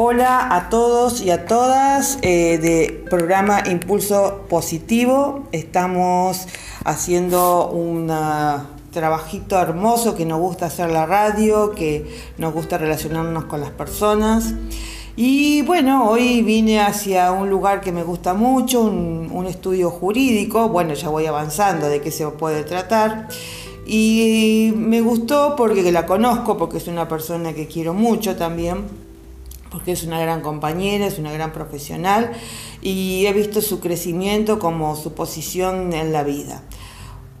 Hola a todos y a todas eh, de programa Impulso Positivo. Estamos haciendo un trabajito hermoso que nos gusta hacer la radio, que nos gusta relacionarnos con las personas. Y bueno, hoy vine hacia un lugar que me gusta mucho, un, un estudio jurídico. Bueno, ya voy avanzando de qué se puede tratar. Y me gustó porque la conozco, porque es una persona que quiero mucho también porque es una gran compañera, es una gran profesional y he visto su crecimiento como su posición en la vida.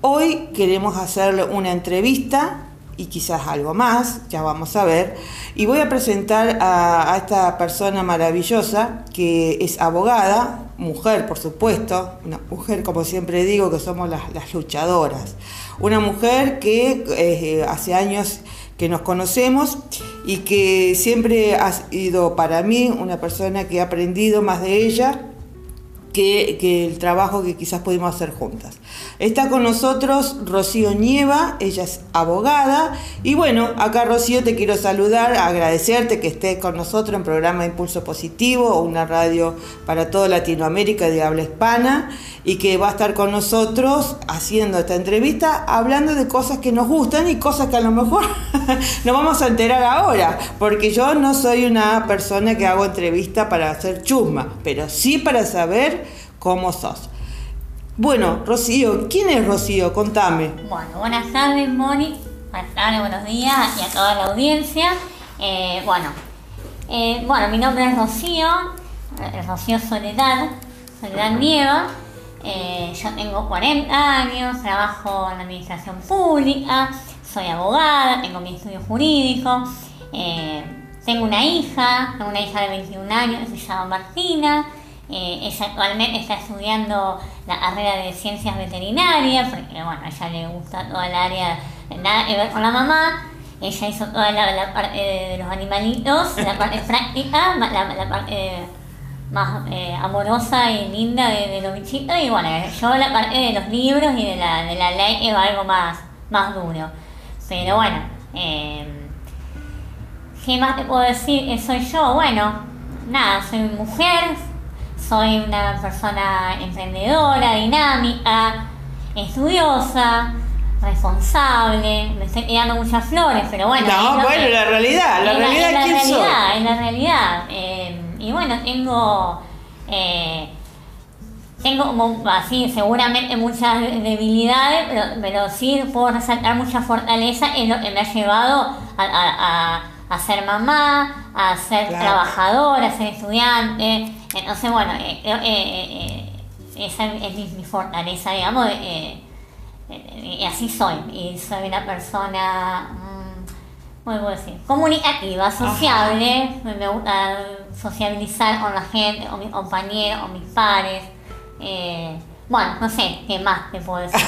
Hoy queremos hacerle una entrevista y quizás algo más, ya vamos a ver, y voy a presentar a, esta persona maravillosa que es abogada, mujer por supuesto, una mujer como siempre digo que somos las, luchadoras, una mujer que eh, hace años que nos conocemos y que siempre ha sido para mí una persona que ha aprendido más de ella que, el trabajo que quizás pudimos hacer juntas. Está con nosotros Rocío Nieva, ella es abogada. Y bueno, acá Rocío te quiero saludar, agradecerte que estés con nosotros en programa Impulso Positivo, una radio para toda Latinoamérica de habla hispana, y que va a estar con nosotros haciendo esta entrevista, hablando de cosas que nos gustan y cosas que a lo mejor nos vamos a enterar ahora, porque yo no soy una persona que hago entrevista para hacer chusma, pero sí para saber cómo sos. Bueno, Rocío, ¿quién es Rocío? Contame. Bueno, buenas tardes, Moni. Buenas tardes, buenos días y a toda la audiencia. Eh, bueno, eh, bueno, mi nombre es Rocío, eh, Rocío Soledad, Soledad Nieva. yo tengo 40 años, trabajo en la administración pública, soy abogada, tengo mi estudio jurídico. tengo una hija, tengo una hija de 21 años, se llama Martina. Eh, ella actualmente está estudiando la carrera de ciencias veterinarias, porque bueno, a ella le gusta toda el área, nada que ver con la mamá. Ella hizo toda la, parte de los animalitos, la parte práctica, la, parte más eh, amorosa y linda de, los bichitos, y bueno, yo la parte de los libros y de la, de la ley es algo más, más duro. Pero bueno, eh, ¿qué más te puedo decir? Soy yo, bueno, nada, soy mujer, soy una persona emprendedora, dinámica, estudiosa, responsable, me estoy tirando muchas flores, pero bueno. No, bueno, la realidad, la realidad, la, realidad, en la realidad. Eh, y bueno, tengo, eh, tengo como así, seguramente muchas debilidades, pero, pero sí puedo resaltar mucha fortaleza en lo que me ha llevado a, ser mamá, a ser trabajadora, a ser estudiante. Entonces, bueno, eh, eh, eh, esa es mi, fortaleza, digamos, y así soy. Y soy una persona, mm, ¿cómo puedo decir? Comunicativa, sociable, me gusta sociabilizar con la gente, con mis compañeros, con mis pares. Bueno, no sé, ¿qué más te puedo decir?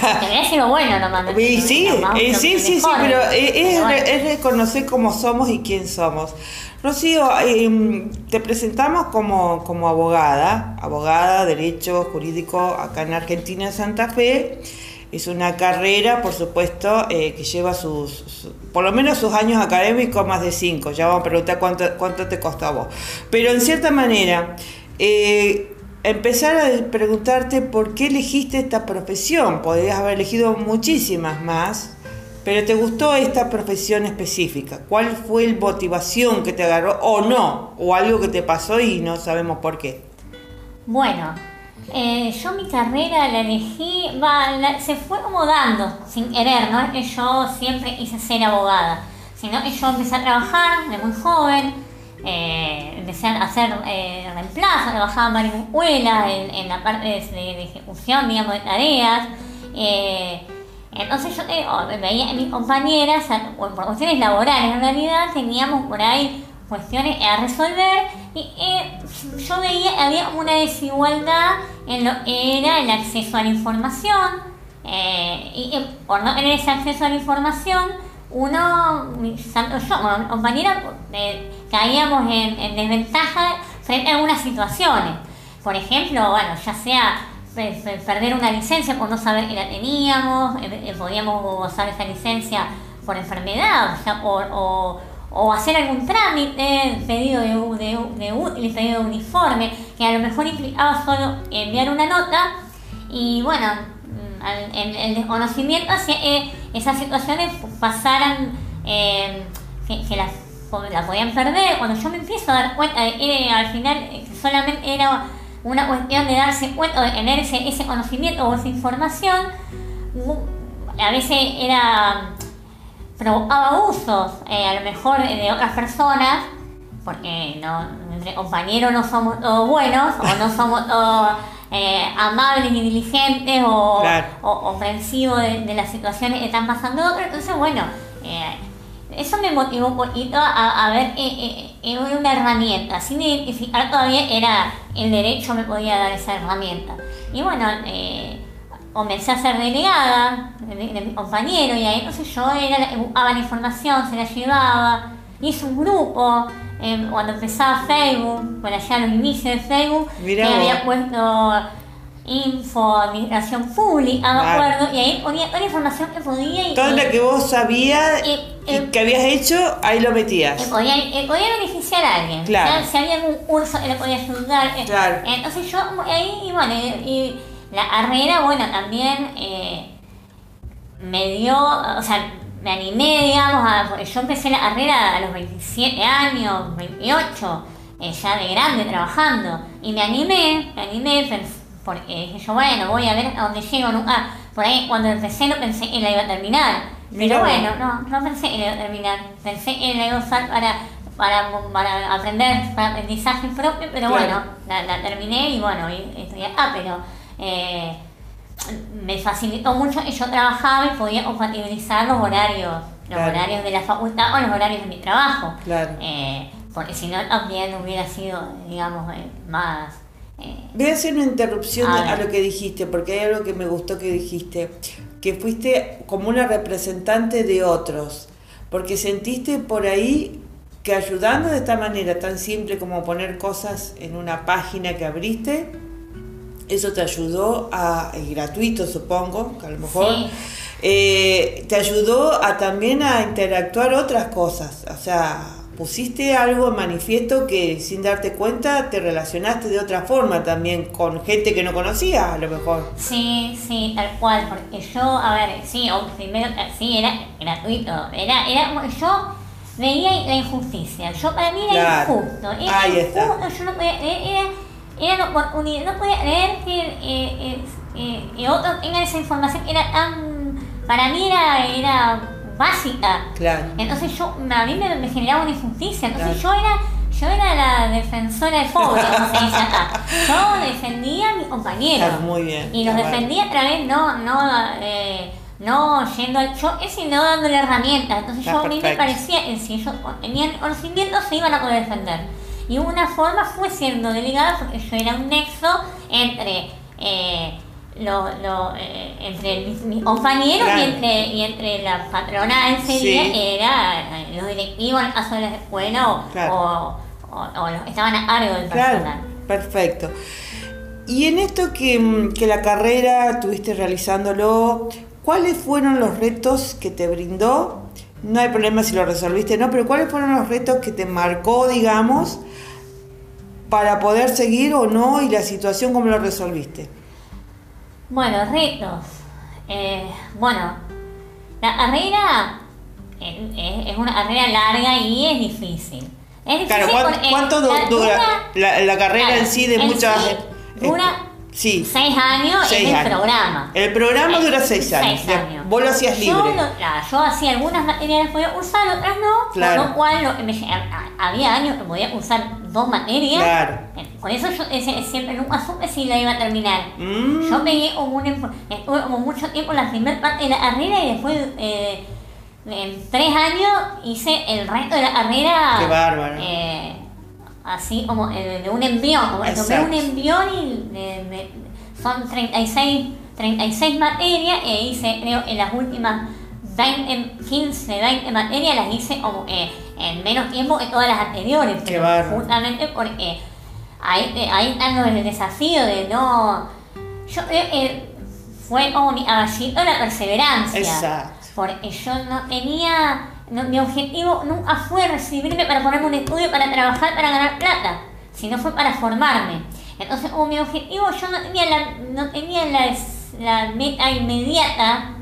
Lo bueno nomás. Sí, sí, sí, sí, pero es, reconocer cómo somos y quién somos. Rocío, em, te presentamos como, como abogada, abogada, derecho jurídico acá en Argentina, en Santa Fe. Es una carrera, por supuesto, eh, que lleva sus, por lo menos sus años académicos, más de cinco. Ya vamos a preguntar cuánto, cuánto te costó a vos. Pero en cierta manera, eh, empezar a preguntarte por qué elegiste esta profesión. Podrías haber elegido muchísimas más, pero te gustó esta profesión específica. ¿Cuál fue la motivación que te agarró o no? O algo que te pasó y no sabemos por qué. Bueno, eh, yo mi carrera la elegí, se fue como dando sin querer, no es que yo siempre quise ser abogada, sino que yo empecé a trabajar de muy joven, eh, a hacer eh, reemplazo, trabajaba en varias escuelas, en, la parte de, ejecución, digamos, de tareas. Eh, entonces yo oh, veía a mis compañeras, por cuestiones laborales en realidad, teníamos por ahí cuestiones a resolver y yo veía que había una desigualdad en lo que era el acceso a la información y por no tener ese acceso a la información uno, yo, mi compañera, eh, caíamos en, desventaja frente a algunas situaciones. Por ejemplo, bueno, ya sea perder una licencia por no saber que la teníamos, eh, eh, podíamos gozar esa licencia por enfermedad, o, o hacer algún trámite, pedido de, de, de útiles, pedido de uniforme, que a lo mejor implicaba solo enviar una nota y bueno, mm, el, el desconocimiento hacia eh, esas situaciones pasaran, eh, que, las la podían perder, cuando yo me empiezo a dar cuenta de que al final eh, solamente era una cuestión de darse cuenta, de tener ese, ese conocimiento o esa información, a veces era provocaba abusos, eh, a lo mejor de otras personas, porque no, compañeros no somos todos buenos, o no somos todos eh, amables y diligentes, o, comprensivos de, las situaciones que están pasando otros. Entonces, bueno, eh, eso me motivó un poquito a, ver una herramienta. Sin identificar todavía era el derecho me podía dar esa herramienta. Y bueno, comencé a ser delegada de, mi compañero y ahí entonces yo era buscaba la información, se la llevaba, hice un grupo eh, cuando empezaba Facebook, bueno allá los inicios de Facebook, que había puesto info, administración pública, me acuerdo, y ahí ponía toda la información que podía. Y, Toda la que vos sabías y, que habías hecho, ahí lo metías. podía, podía beneficiar a alguien. Claro. si había algún curso que le podía ayudar. Claro. Entonces yo ahí, bueno, y la carrera, bueno, también eh, me dio, o sea, me animé, digamos, a, yo empecé la carrera a los 27 años, 28, eh, ya de grande trabajando, y me animé, me animé, porque yo, bueno, voy a ver a dónde llego, nunca, por ahí cuando empecé no pensé que la iba a terminar, pero bueno, no, no pensé que la iba a terminar, pensé que la iba a usar para, para, aprender, para aprendizaje propio, pero bueno, la, terminé y bueno, estoy acá, pero eh, me facilitó mucho y yo trabajaba y podía compatibilizar los horarios, los horarios de la facultad o los horarios de mi trabajo. Eh, porque si no también hubiera sido, digamos, eh, más... Voy a hacer una interrupción a, lo que dijiste, porque hay algo que me gustó que dijiste, que fuiste como una representante de otros, porque sentiste por ahí que ayudando de esta manera tan simple como poner cosas en una página que abriste, eso te ayudó a, es gratuito supongo, que a lo mejor, eh, te ayudó a también a interactuar otras cosas, o sea, pusiste algo en manifiesto que sin darte cuenta te relacionaste de otra forma también con gente que no conocías a lo mejor. Sí, sí, tal cual, porque yo, a ver, sí, primero, sí, era gratuito, era, era, yo veía la injusticia, yo para mí era injusto, Ahí está. yo no podía, era, era oportunidad, no podía creer que eh, eh, eh, otros tengan esa información, era tan, para mí era, era básica. Claro. Entonces yo, a mí me, generaba una injusticia, entonces yo era yo era la defensora del pobre, como se dice acá. Yo defendía a mis compañeros. muy bien. Y los defendía a través, no, no, eh, no yendo al yo, sino dándole herramientas. Entonces yo a mí me parecía que si ellos tenían conocimiento se iban a poder defender. Y una forma fue siendo delegada porque yo era un nexo entre, eh, lo, lo, eh, entre mis, compañeros y, entre, y entre la patrona ese día, que era eh, los directivos en el caso de la escuela o, o, los que estaban a cargo del personal. Perfecto. Y en esto que, mm, que la carrera estuviste realizándolo, ¿cuáles fueron los retos que te brindó? No hay problema si lo resolviste, no, pero ¿cuáles fueron los retos que te marcó, digamos, para poder seguir o no y la situación cómo lo resolviste? Bueno, retos. Eh, bueno, la carrera es, una carrera larga y es difícil. Es claro, ¿cuánto, dura la, carrera en sí de muchas... dura Sí. Seis años en el programa. El programa dura seis años. Seis años. Vos lo hacías libre. Yo, hacía algunas materias que podía usar, otras no. Claro. Con lo cual había años que podía usar dos materias. Claro. Por eso yo siempre nunca supe si la iba a terminar. Mm. Yo pegué como un, estuve como mucho tiempo la primera parte de la carrera y después eh, en tres años hice el resto de la carrera. Qué bárbaro. Eh, así como eh, de un envión, como tomé un envión y son 36, 36 materias e hice, creo, en las últimas 20, 15, 20 materias las hice como eh, en menos tiempo que todas las anteriores. Qué justamente porque ahí, eh, ahí está el desafío de no... Yo fue como mi aballito la perseverancia. Exacto. Porque yo no tenía no, mi objetivo nunca fue recibirme para ponerme un estudio para trabajar, para ganar plata, sino fue para formarme. Entonces, como mi objetivo yo no tenía la, no tenía la, meta inmediata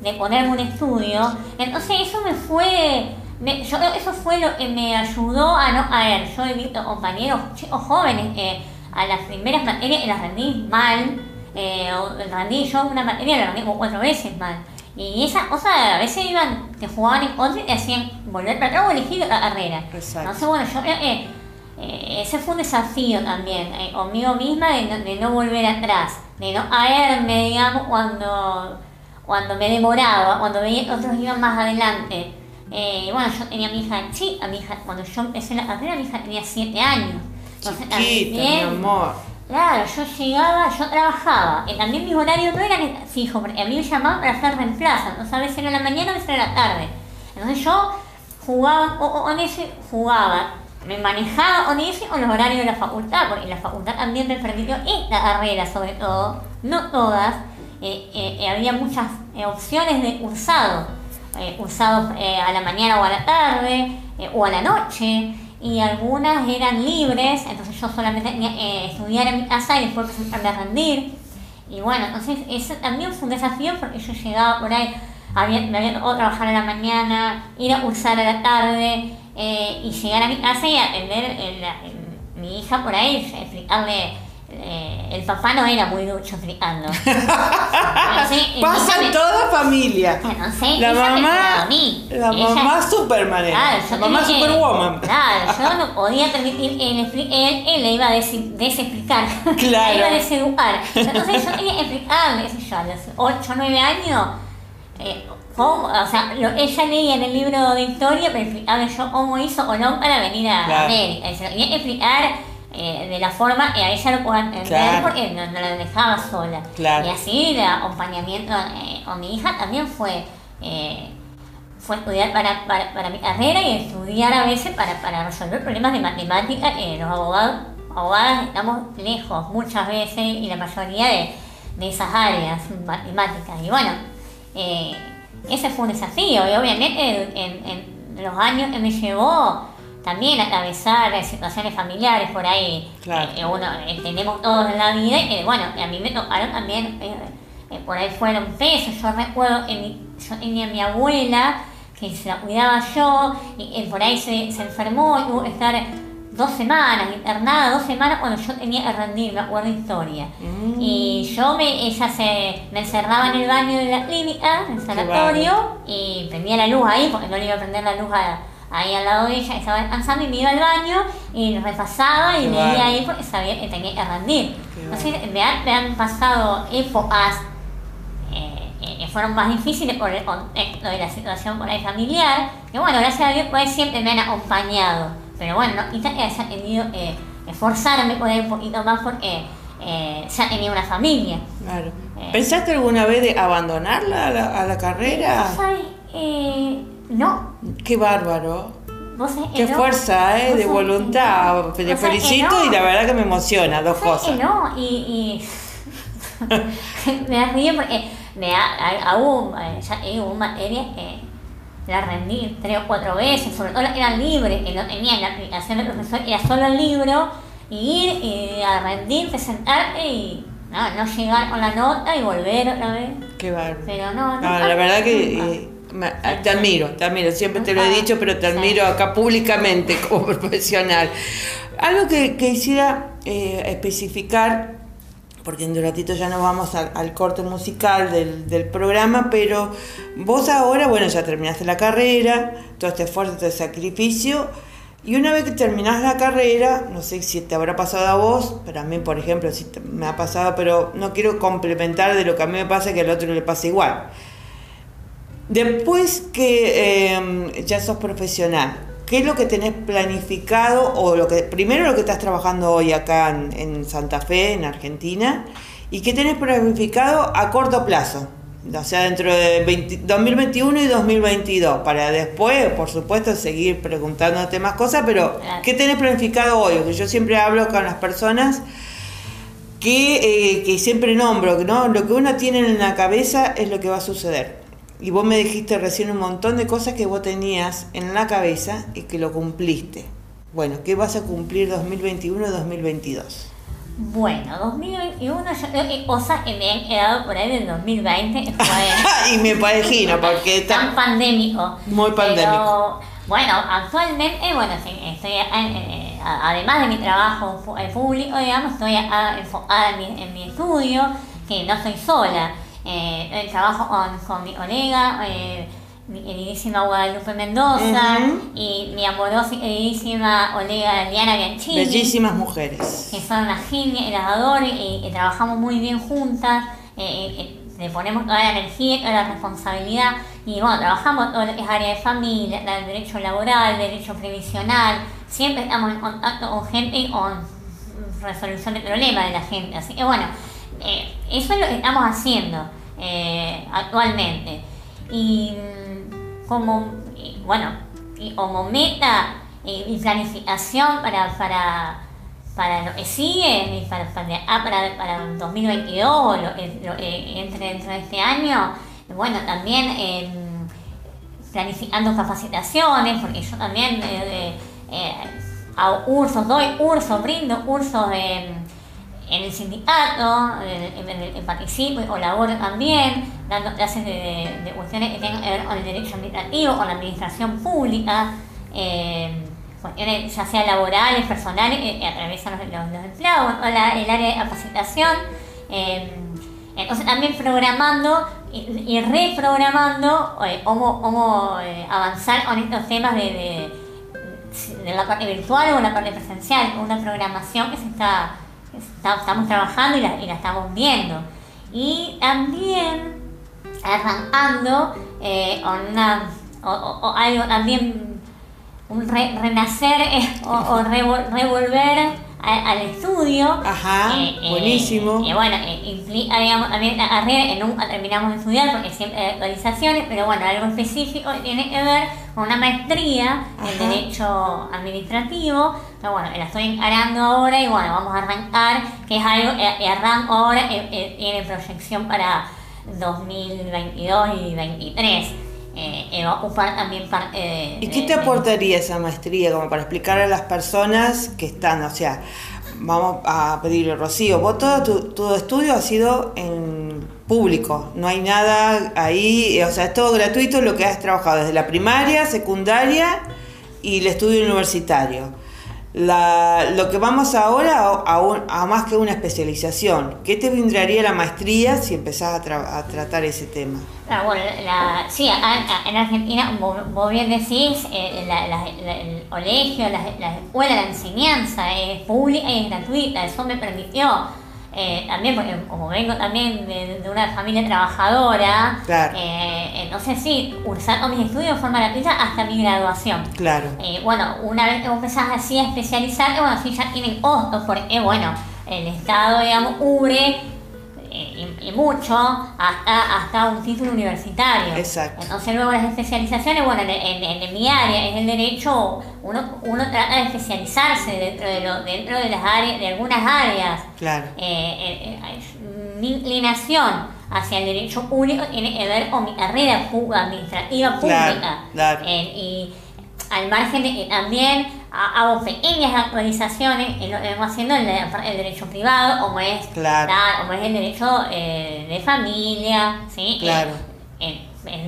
de ponerme un estudio, entonces eso me fue me, yo eso fue lo que me ayudó a no caer. Yo he visto compañeros, chicos jóvenes, eh, a las primeras materias las rendí mal, eh, rendí yo una materia la rendí como cuatro veces mal. Y esas cosas a veces iban, te jugaban en contra y te hacían volver para atrás o elegir la carrera. Entonces, bueno, yo eh, eh, ese fue un desafío también, eh, conmigo misma, de no, volver atrás, de no caerme, digamos, cuando, cuando me demoraba, cuando veía que otros iban más adelante. Eh, bueno, yo tenía a mi hija chica, mi hija, cuando yo empecé la carrera, mi hija tenía 7 años. Entonces, Chiquita, mi amor. Claro, yo llegaba, yo trabajaba, y también mis horarios no eran fijos, porque a mí para hacer reemplazo, entonces a veces era la mañana, a veces era la tarde. Entonces yo jugaba con ese, jugaba, me manejaba con ese con los horarios de la facultad, porque la facultad también me permitió esta carrera sobre todo, no todas, eh, eh, había muchas opciones de cursado. Eh, usados eh, a la mañana o a la tarde eh, o a la noche y algunas eran libres, entonces yo solamente tenía que estudiar en mi casa y después presentarme a rendir. Y bueno, entonces eso también fue un desafío porque yo llegaba por ahí, había, me había tocado trabajar a la mañana, ir a cursar a la tarde y llegar a mi casa y atender a mi hija por ahí, explicarle eh, el papá no era muy ducho explicando. Pasa en toda familia. la mamá, la mamá Superman. la mamá Superwoman. Claro, yo no podía permitir él, él, él le iba a desexplicar. Claro. le iba a deseducar. Entonces yo tenía que explicarle, yo, a los 8 o 9 años. Eh, cómo, o sea, lo, ella leía en el libro de historia, pero explicaba yo cómo hizo Colón para venir a América. Y se tenía que explicar eh, de la forma a ella lo puedo entender porque no, la dejaba sola. Y así el acompañamiento eh, con mi hija también fue, eh, fue estudiar para, para, mi carrera y estudiar a veces para, para resolver problemas de matemática. los abogados, abogadas estamos lejos muchas veces y la mayoría de, de esas áreas matemáticas. Y bueno, ese fue un desafío y obviamente en, en los años que me llevó también atravesar situaciones familiares por ahí. Claro. Eh, uno, eh, tenemos todos en la vida y bueno, a mí me tocaron también, eh, por ahí fueron pesos. Yo recuerdo que yo tenía a mi abuela que se la cuidaba yo y, por ahí se, se, enfermó y tuvo que estar dos semanas internada, dos semanas cuando yo tenía que rendir, me acuerdo historia. Mm. Y yo me, ella se me encerraba en el baño de la clínica, en el sanatorio, y prendía la luz ahí porque no le iba a prender la luz a ahí al lado de ella, estaba descansando y me iba al baño y repasaba y leía ahí porque sabía que tenía que rendir. Entonces me han, me han, pasado épocas eh, eh, que fueron más difíciles por el contexto de la situación por ahí familiar, que bueno, gracias a Dios pues siempre me han acompañado, pero bueno, no quizás haya tenido que esforzarme por ahí un poquito más porque eh, ya tenía una familia. Claro. Eh, ¿Pensaste alguna vez de abandonarla a la, a la carrera? Eh, no. Qué bárbaro. Qué fuerza, ¿eh? De voluntad. Te felicito y la verdad que me emociona, dos cosas. no, y, me río porque me aún, ya tengo un materia que la rendí tres o cuatro veces, sobre todo eran libres, que no tenían la aplicación del profesor, era solo el libro, y ir y a rendir, presentarte y no, no llegar con la nota y volver otra vez. Qué bárbaro. Pero no, no, la verdad que te admiro, te admiro, siempre te lo he dicho, pero te admiro acá públicamente como profesional. Algo que, quisiera eh, especificar, porque en un ratito ya nos vamos al, corte musical del, programa, pero vos ahora, bueno, ya terminaste la carrera, todo este esfuerzo, todo este sacrificio, y una vez que terminás la carrera, no sé si te habrá pasado a vos, pero a mí, por ejemplo, si me ha pasado, pero no quiero complementar de lo que a mí me pasa que al otro le pasa igual Después que em, ya sos profesional, ¿qué es lo que tenés planificado o lo que primero lo que estás trabajando hoy acá en, Santa Fe, en Argentina, y qué tenés planificado a corto plazo? O sea, dentro de 2021 y 2022, para después, por supuesto, seguir preguntándote más cosas, pero ¿qué tenés planificado hoy? Porque yo siempre hablo con las personas que, eh, que siempre nombro, ¿no? Lo que uno tiene en la cabeza es lo que va a suceder y vos me dijiste recién un montón de cosas que vos tenías en la cabeza y que lo cumpliste. Bueno, ¿qué vas a cumplir 2021 y 2022? Bueno, 2021, yo creo que cosas que me han quedado por ahí del 2020 fue... y me imagino, porque está... Tan pandémico. Muy pandémico. bueno, actualmente, bueno, estoy, eh, además de mi trabajo público, digamos, estoy enfocada en mi, en mi estudio, que no soy sola. Eh, trabajo con, con mi colega, eh, mi queridísima Guadalupe Mendoza y mi amorosa y queridísima colega Diana Bianchini. Bellísimas mujeres. Que son las genias y las y, trabajamos muy bien juntas. Eh, eh, le ponemos toda la energía, toda la responsabilidad y bueno, trabajamos todo lo que es área de familia, el derecho laboral, el derecho previsional, siempre estamos en contacto con gente y con resolución de problemas de la gente. Así que bueno, eh, eso es lo que estamos haciendo actualmente. Y como, bueno, y como meta y planificación para, para, para lo que sigue, para, para, ah, para, para 2022 o lo, entre dentro de este año, bueno, también eh, planificando capacitaciones, porque yo también eh, eh, cursos, doy cursos, brindo cursos de en el sindicato, en, el, participo o laboro también, dando clases de, cuestiones que tengan que ver con el derecho administrativo, con la administración pública, eh, cuestiones ya sea laborales, personales, que, que atraviesan los, empleados, o el área de capacitación. Eh, entonces también programando y, reprogramando eh, cómo, eh, avanzar con estos temas de, de la parte virtual o la parte presencial, una programación que se está estamos trabajando y la, y la estamos viendo. Y también arrancando eh, una, o, algo también, un renacer eh, o, revolver al estudio. Ajá, eh, eh, buenísimo. Y bueno, implica, digamos, también terminamos de estudiar porque siempre hay actualizaciones, pero bueno, algo específico que tiene que ver con una maestría en Derecho Administrativo, pero bueno, la estoy encarando ahora y bueno, vamos a arrancar, que es algo que arranco ahora, tiene proyección para 2022 y 2023. Eh, va a ocupar también parte de... ¿Y qué te aportaría esa maestría como para explicar a las personas que están, o sea, vamos a pedirle, Rocío, vos todo tu, estudio ha sido en público, no hay nada ahí, o sea, es todo gratuito lo que has trabajado desde la primaria, secundaria y el estudio universitario. La, lo que vamos ahora a, más que una especialización, ¿qué te vendría la maestría si empezás a, a tratar ese tema? Ah, bueno, la, sí, en Argentina, vos, bien decís, eh, el colegio, la, escuela, la enseñanza es pública y es gratuita, eso me permitió eh, también, porque como vengo también de, una familia trabajadora, eh, entonces sí, cursar mis estudios de forma gratuita hasta mi graduación. Claro. Eh, bueno, una vez que vos empezás así a especializarte, bueno, sí ya tienen costos, porque bueno, el Estado, digamos, cubre y, mucho hasta, hasta un título universitario. Exacto. Entonces luego las especializaciones, bueno, en, en, mi área es el derecho, uno, uno trata de especializarse dentro de, lo, dentro de las áreas, de algunas áreas. Claro. Eh, eh, eh mi inclinación hacia el derecho público tiene que ver con mi carrera administrativa pública. Claro, eh, y al margen de que también hago pequeñas actualizaciones en lo que vengo haciendo el, el derecho privado, como es, como es el derecho eh, de familia, ¿sí? Claro. El,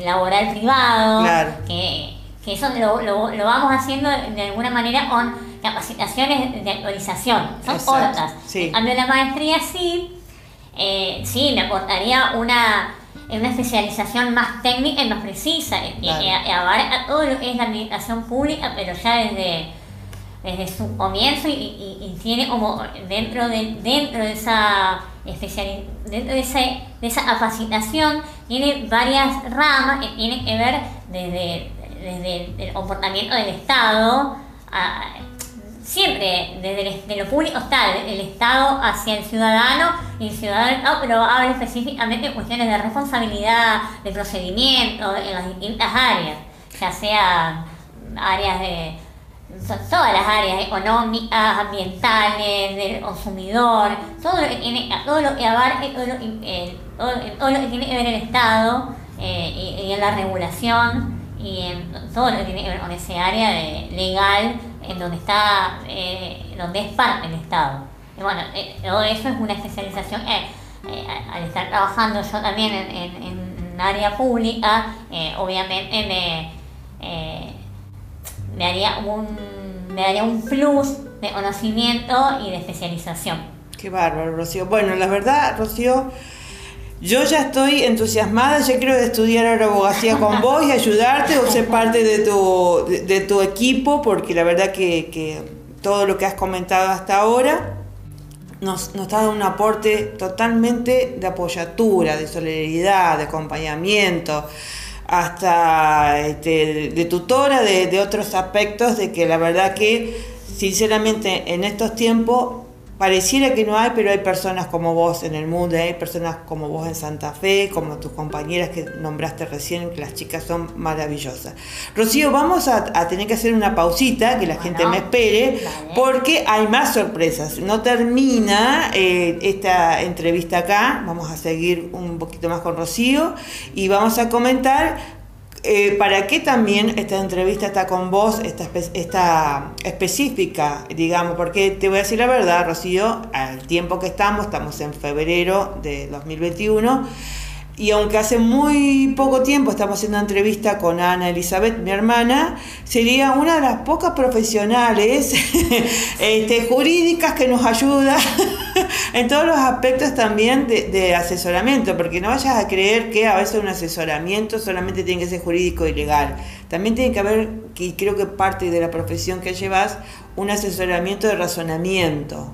laboral privado, claro. que, que eso lo, lo, lo, vamos haciendo de alguna manera con capacitaciones de actualización, son cortas. Sí. En cambio la maestría sí, eh, sí, me aportaría una es una especialización más técnica y más precisa, y, abarca todo lo que es la administración pública, pero ya desde, desde su comienzo y, tiene como dentro de, dentro de esa dentro de, ese, de esa capacitación, tiene varias ramas que tienen que ver desde, desde el comportamiento del Estado, siempre desde, lo público está el, Estado hacia el ciudadano y el ciudadano, pero habla específicamente de cuestiones de responsabilidad, de procedimiento en las distintas áreas, ya sea áreas de todas las áreas económicas, ambientales, del consumidor, todo lo que tiene, todo lo que abarque, todo lo, eh, todo, lo que tiene que ver el Estado eh, y, en la regulación y en todo en ese área de legal en donde está eh, donde es parte del Estado. Y bueno, todo eso es una especialización. al estar trabajando yo también en, en, en área pública, obviamente me, me haría un me daría un plus de conocimiento y de especialización. Qué bárbaro, Rocío. Bueno, la verdad, Rocío, yo ya estoy entusiasmada, ya quiero estudiar abogacía con vos y ayudarte o ser parte de tu, de, tu equipo, porque la verdad que, que, todo lo que has comentado hasta ahora nos, nos ha dado un aporte totalmente de apoyatura, de solidaridad, de acompañamiento hasta este, de tutora de, de, otros aspectos, de que la verdad que sinceramente en estos tiempos pareciera que no hay, pero hay personas como vos en el mundo, hay personas como vos en Santa Fe, como tus compañeras que nombraste recién, que las chicas son maravillosas. Rocío, vamos a, tener que hacer una pausita, que la gente me espere, porque hay más sorpresas. No termina eh, esta entrevista acá, vamos a seguir un poquito más con Rocío y vamos a comentar eh, ¿Para qué también esta entrevista está con vos, esta, esta específica, digamos? Porque te voy a decir la verdad, Rocío, al tiempo que estamos, estamos en febrero de 2021, y aunque hace muy poco tiempo estamos haciendo una entrevista con Ana Elizabeth, mi hermana, sería una de las pocas profesionales este, jurídicas que nos ayuda en todos los aspectos también de, asesoramiento, porque no vayas a creer que a veces un asesoramiento solamente tiene que ser jurídico y legal. También tiene que haber, y creo que parte de la profesión que llevas, un asesoramiento de razonamiento,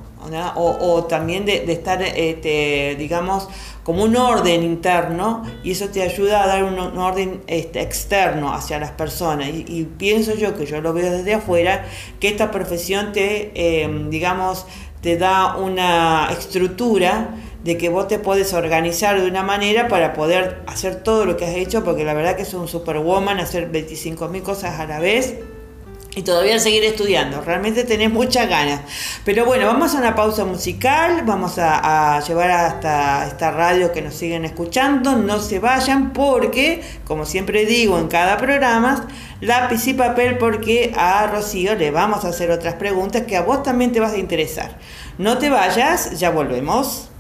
o, también de, estar, este, digamos, como un orden interno y eso te ayuda a dar un, orden este, externo hacia las personas. Y, pienso yo, que yo lo veo desde afuera, que esta profesión te, em, digamos, te da una estructura de que vos te puedes organizar de una manera para poder hacer todo lo que has hecho, porque la verdad que es un superwoman, hacer 25.000 cosas a la vez y todavía seguir estudiando. Realmente tenés muchas ganas. Pero bueno, vamos a una pausa musical, vamos a, llevar hasta esta radio que nos siguen escuchando. No se vayan porque, como siempre digo en cada programa, lápiz y papel porque a Rocío le vamos a hacer otras preguntas que a vos también te vas a interesar. No te vayas, ya volvemos.